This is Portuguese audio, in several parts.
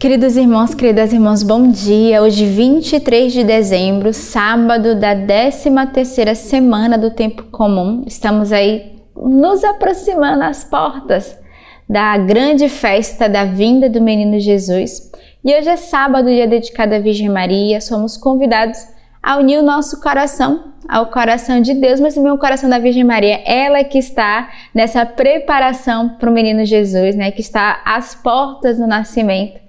Queridos irmãos, queridas irmãs, bom dia. Hoje, 23 de dezembro, sábado da 13ª semana do tempo comum. Estamos aí nos aproximando às portas da grande festa da vinda do menino Jesus. E hoje é sábado, dia dedicado à Virgem Maria. Somos convidados a unir o nosso coração ao coração de Deus, mas também o coração da Virgem Maria. Ela que está nessa preparação para o menino Jesus, né? Que está às portas do nascimento.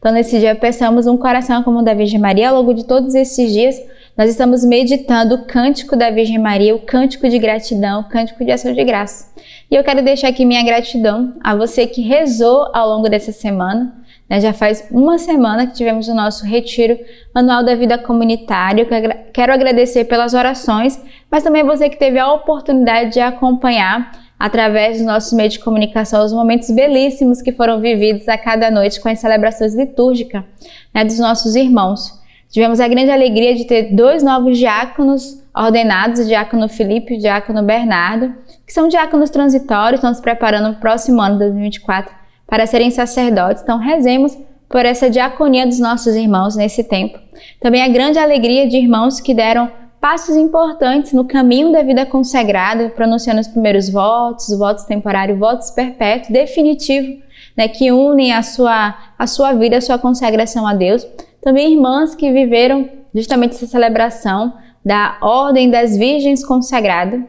Então, nesse dia, peçamos um coração como o da Virgem Maria. Ao longo de todos esses dias, nós estamos meditando o cântico da Virgem Maria, o cântico de gratidão, o cântico de ação de graça. E eu quero deixar aqui minha gratidão a você que rezou ao longo dessa semana. Né? Já faz uma semana que tivemos o nosso retiro anual da vida comunitária. Quero agradecer pelas orações, mas também você que teve a oportunidade de acompanhar através dos nossos meios de comunicação, os momentos belíssimos que foram vividos a cada noite com as celebrações litúrgicas né, dos nossos irmãos. Tivemos a grande alegria de ter dois novos diáconos ordenados, o diácono Felipe e o diácono Bernardo, que são diáconos transitórios, estão se preparando para o próximo ano, 2024, para serem sacerdotes. Então, rezemos por essa diaconia dos nossos irmãos nesse tempo. Também a grande alegria de irmãos que deram passos importantes no caminho da vida consagrada, pronunciando os primeiros votos, votos temporários, votos perpétuos, definitivo, né, que unem a sua, a sua vida, a sua consagração a Deus. Também irmãs que viveram justamente essa celebração da Ordem das Virgens Consagradas.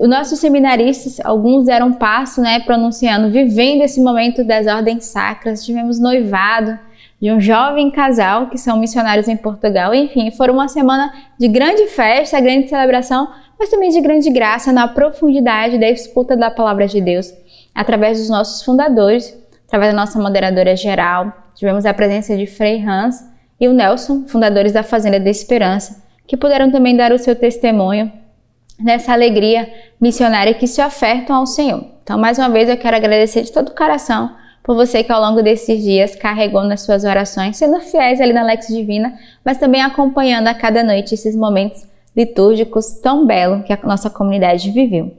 Os nossos seminaristas, alguns deram passo, né, pronunciando, vivendo esse momento das ordens sacras. Tivemos noivado, de um jovem casal que são missionários em Portugal. Enfim, foram uma semana de grande festa, grande celebração, mas também de grande graça na profundidade da escuta da palavra de Deus, através dos nossos fundadores, através da nossa moderadora geral. Tivemos a presença de Frei Hans e o Nelson, fundadores da Fazenda da Esperança, que puderam também dar o seu testemunho nessa alegria missionária que se ofertam ao Senhor. Então, mais uma vez, eu quero agradecer de todo o coração por você que ao longo desses dias carregou nas suas orações, sendo fiéis ali na Lex Divina, mas também acompanhando a cada noite esses momentos litúrgicos tão belos que a nossa comunidade viveu.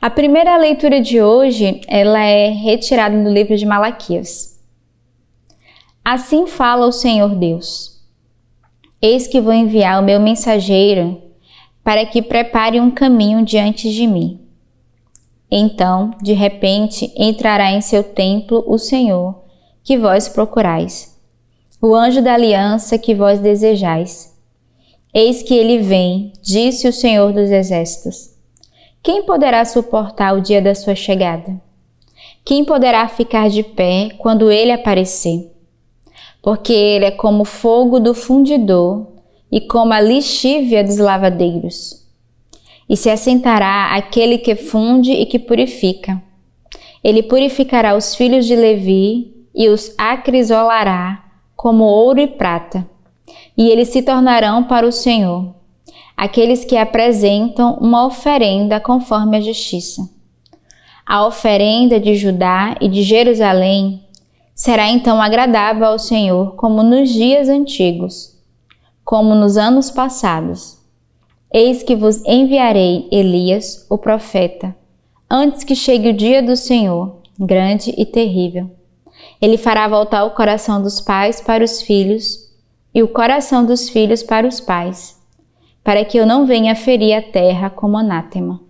A primeira leitura de hoje, ela é retirada do livro de Malaquias. Assim fala o Senhor Deus: Eis que vou enviar o meu mensageiro para que prepare um caminho diante de mim. Então, de repente, entrará em seu templo o Senhor, que vós procurais, o anjo da aliança que vós desejais. Eis que ele vem, disse o Senhor dos Exércitos. Quem poderá suportar o dia da sua chegada? Quem poderá ficar de pé quando ele aparecer? Porque ele é como fogo do fundidor e como a lixívia dos lavadeiros e se assentará aquele que funde e que purifica. Ele purificará os filhos de Levi e os acrisolará como ouro e prata, e eles se tornarão para o Senhor, aqueles que apresentam uma oferenda conforme a justiça. A oferenda de Judá e de Jerusalém será então agradável ao Senhor, como nos dias antigos, como nos anos passados Eis que vos enviarei Elias, o profeta, antes que chegue o dia do Senhor, grande e terrível. Ele fará voltar o coração dos pais para os filhos e o coração dos filhos para os pais, para que eu não venha ferir a terra como anátema.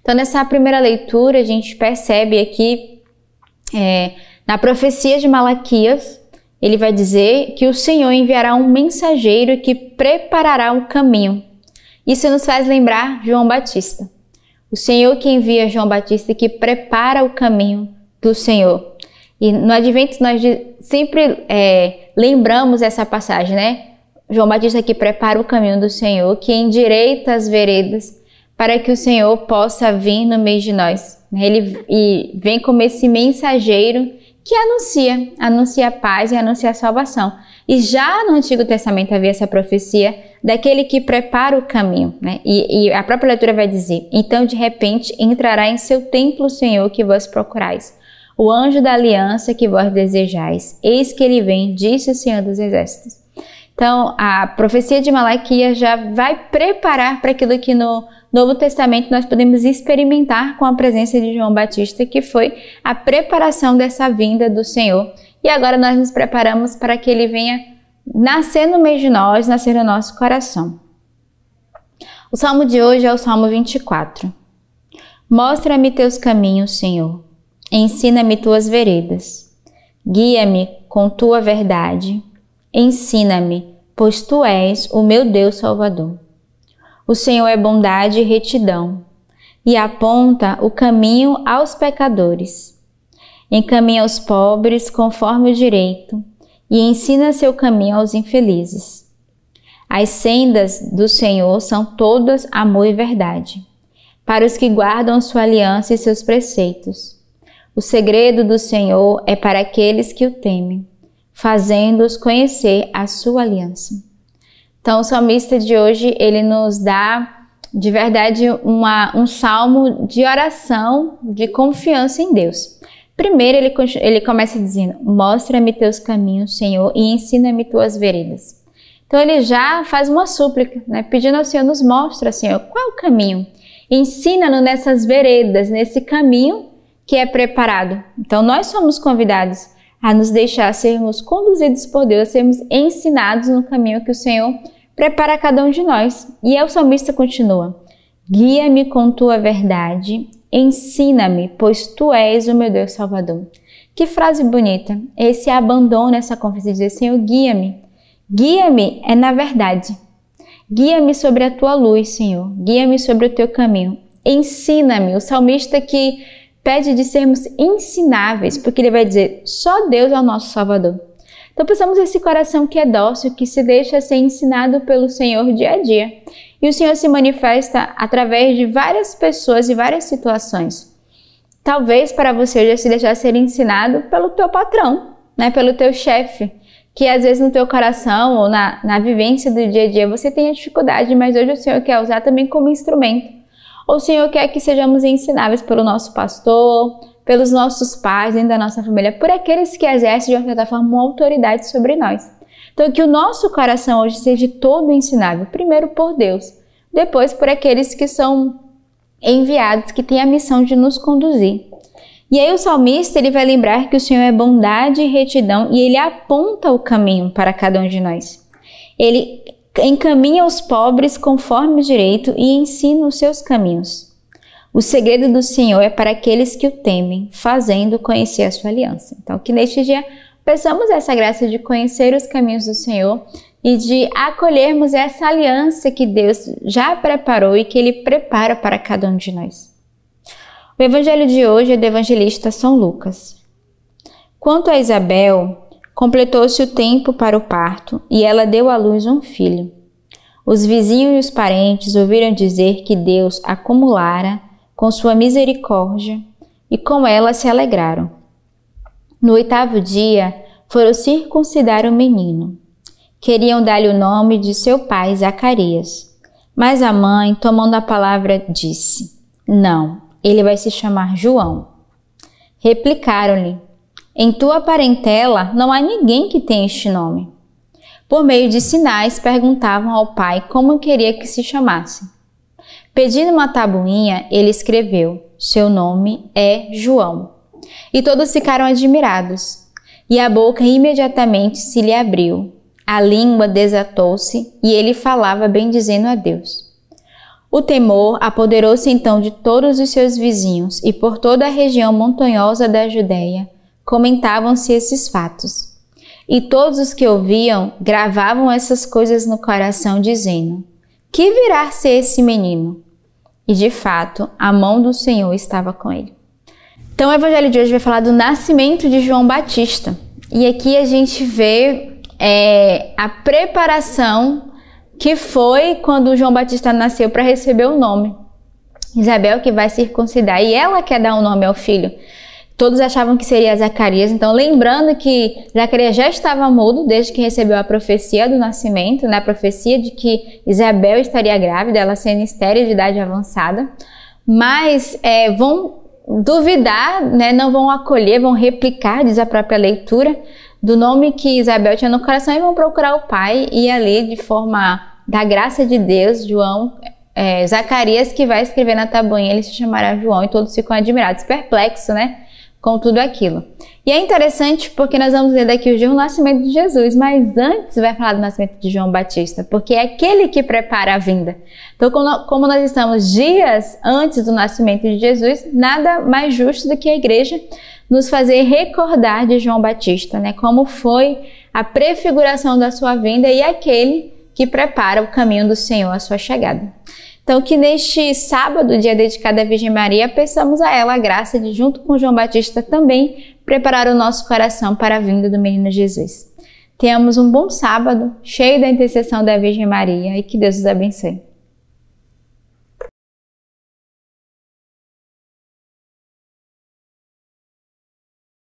Então, nessa primeira leitura, a gente percebe aqui é, na profecia de Malaquias ele vai dizer que o Senhor enviará um mensageiro que preparará o caminho. Isso nos faz lembrar João Batista. O Senhor que envia João Batista que prepara o caminho do Senhor. E no Advento nós sempre é, lembramos essa passagem, né? João Batista que prepara o caminho do Senhor, que endireita as veredas para que o Senhor possa vir no meio de nós. Ele e vem como esse mensageiro que anuncia, anuncia a paz e anuncia a salvação. E já no Antigo Testamento havia essa profecia daquele que prepara o caminho, né? E, e a própria leitura vai dizer: Então de repente entrará em seu templo o Senhor que vós procurais, o anjo da aliança que vós desejais. Eis que ele vem, disse o Senhor dos Exércitos. Então a profecia de Malaquias já vai preparar para aquilo que no Novo Testamento nós podemos experimentar com a presença de João Batista, que foi a preparação dessa vinda do Senhor. E agora nós nos preparamos para que ele venha nascer no meio de nós, nascer no nosso coração. O salmo de hoje é o Salmo 24. Mostra-me teus caminhos, Senhor. Ensina-me tuas veredas. Guia-me com tua verdade. Ensina-me, pois tu és o meu Deus Salvador. O Senhor é bondade e retidão, e aponta o caminho aos pecadores. Encaminha os pobres conforme o direito, e ensina seu caminho aos infelizes. As sendas do Senhor são todas amor e verdade, para os que guardam sua aliança e seus preceitos. O segredo do Senhor é para aqueles que o temem, fazendo-os conhecer a sua aliança. Então, o salmista de hoje, ele nos dá de verdade uma, um salmo de oração, de confiança em Deus. Primeiro, ele, ele começa dizendo: Mostra-me teus caminhos, Senhor, e ensina-me tuas veredas. Então, ele já faz uma súplica, né, pedindo ao Senhor: Nos mostra, Senhor, qual é o caminho? Ensina-nos nessas veredas, nesse caminho que é preparado. Então, nós somos convidados a nos deixar sermos conduzidos por Deus, a sermos ensinados no caminho que o Senhor prepara cada um de nós. E o salmista continua: Guia-me com tua verdade, ensina-me, pois tu és o meu Deus Salvador. Que frase bonita! Esse abandono, essa confiança de dizer: Senhor, guia-me. Guia-me é na verdade. Guia-me sobre a tua luz, Senhor. Guia-me sobre o teu caminho. Ensina-me. O salmista que pede de sermos ensináveis, porque ele vai dizer: só Deus é o nosso Salvador. Então precisamos desse coração que é dócil, que se deixa ser ensinado pelo Senhor dia a dia. E o Senhor se manifesta através de várias pessoas e várias situações. Talvez para você já se deixar ser ensinado pelo teu patrão, né, pelo teu chefe, que às vezes no teu coração ou na, na vivência do dia a dia você tenha dificuldade, mas hoje o Senhor quer usar também como instrumento o Senhor quer que sejamos ensináveis pelo nosso pastor, pelos nossos pais, dentro da nossa família, por aqueles que exercem de uma certa forma uma autoridade sobre nós. Então, que o nosso coração hoje seja todo ensinável, primeiro por Deus, depois por aqueles que são enviados, que têm a missão de nos conduzir. E aí o salmista ele vai lembrar que o Senhor é bondade e retidão e ele aponta o caminho para cada um de nós. Ele encaminha os pobres conforme o direito e ensina os seus caminhos. O segredo do Senhor é para aqueles que o temem, fazendo conhecer a sua aliança. Então, que neste dia peçamos essa graça de conhecer os caminhos do Senhor e de acolhermos essa aliança que Deus já preparou e que Ele prepara para cada um de nós. O evangelho de hoje é do evangelista São Lucas. Quanto a Isabel, Completou-se o tempo para o parto e ela deu à luz um filho. Os vizinhos e os parentes ouviram dizer que Deus acumulara com sua misericórdia e com ela se alegraram. No oitavo dia, foram circuncidar o menino. Queriam dar-lhe o nome de seu pai Zacarias. Mas a mãe, tomando a palavra, disse: Não, ele vai se chamar João. Replicaram-lhe: em tua parentela não há ninguém que tenha este nome. Por meio de sinais, perguntavam ao pai como queria que se chamasse. Pedindo uma tabuinha, ele escreveu: Seu nome é João. E todos ficaram admirados. E a boca imediatamente se lhe abriu, a língua desatou-se e ele falava bendizendo a Deus. O temor apoderou-se então de todos os seus vizinhos e por toda a região montanhosa da Judéia comentavam-se esses fatos. E todos os que ouviam gravavam essas coisas no coração, dizendo: Que virá ser esse menino? E de fato, a mão do Senhor estava com ele. Então, o evangelho de hoje vai falar do nascimento de João Batista. E aqui a gente vê é, a preparação que foi quando João Batista nasceu para receber o nome. Isabel que vai circuncidar e ela quer dar o um nome ao filho. Todos achavam que seria Zacarias, então lembrando que Zacarias já estava mudo desde que recebeu a profecia do nascimento, né? a profecia de que Isabel estaria grávida, ela sendo estéril de idade avançada, mas é, vão duvidar, né? não vão acolher, vão replicar, diz a própria leitura, do nome que Isabel tinha no coração e vão procurar o pai e ali de forma da graça de Deus, João é, Zacarias que vai escrever na tabuinha, ele se chamará João, e todos ficam admirados, perplexos, né? Com tudo aquilo. E é interessante porque nós vamos ler daqui dia o nascimento de Jesus, mas antes vai falar do nascimento de João Batista, porque é aquele que prepara a vinda. Então, como nós estamos dias antes do nascimento de Jesus, nada mais justo do que a igreja nos fazer recordar de João Batista, né? Como foi a prefiguração da sua vinda e aquele que prepara o caminho do Senhor à sua chegada. Então, que neste sábado, dia dedicado à Virgem Maria, peçamos a ela a graça de, junto com João Batista, também preparar o nosso coração para a vinda do menino Jesus. Tenhamos um bom sábado, cheio da intercessão da Virgem Maria e que Deus os abençoe.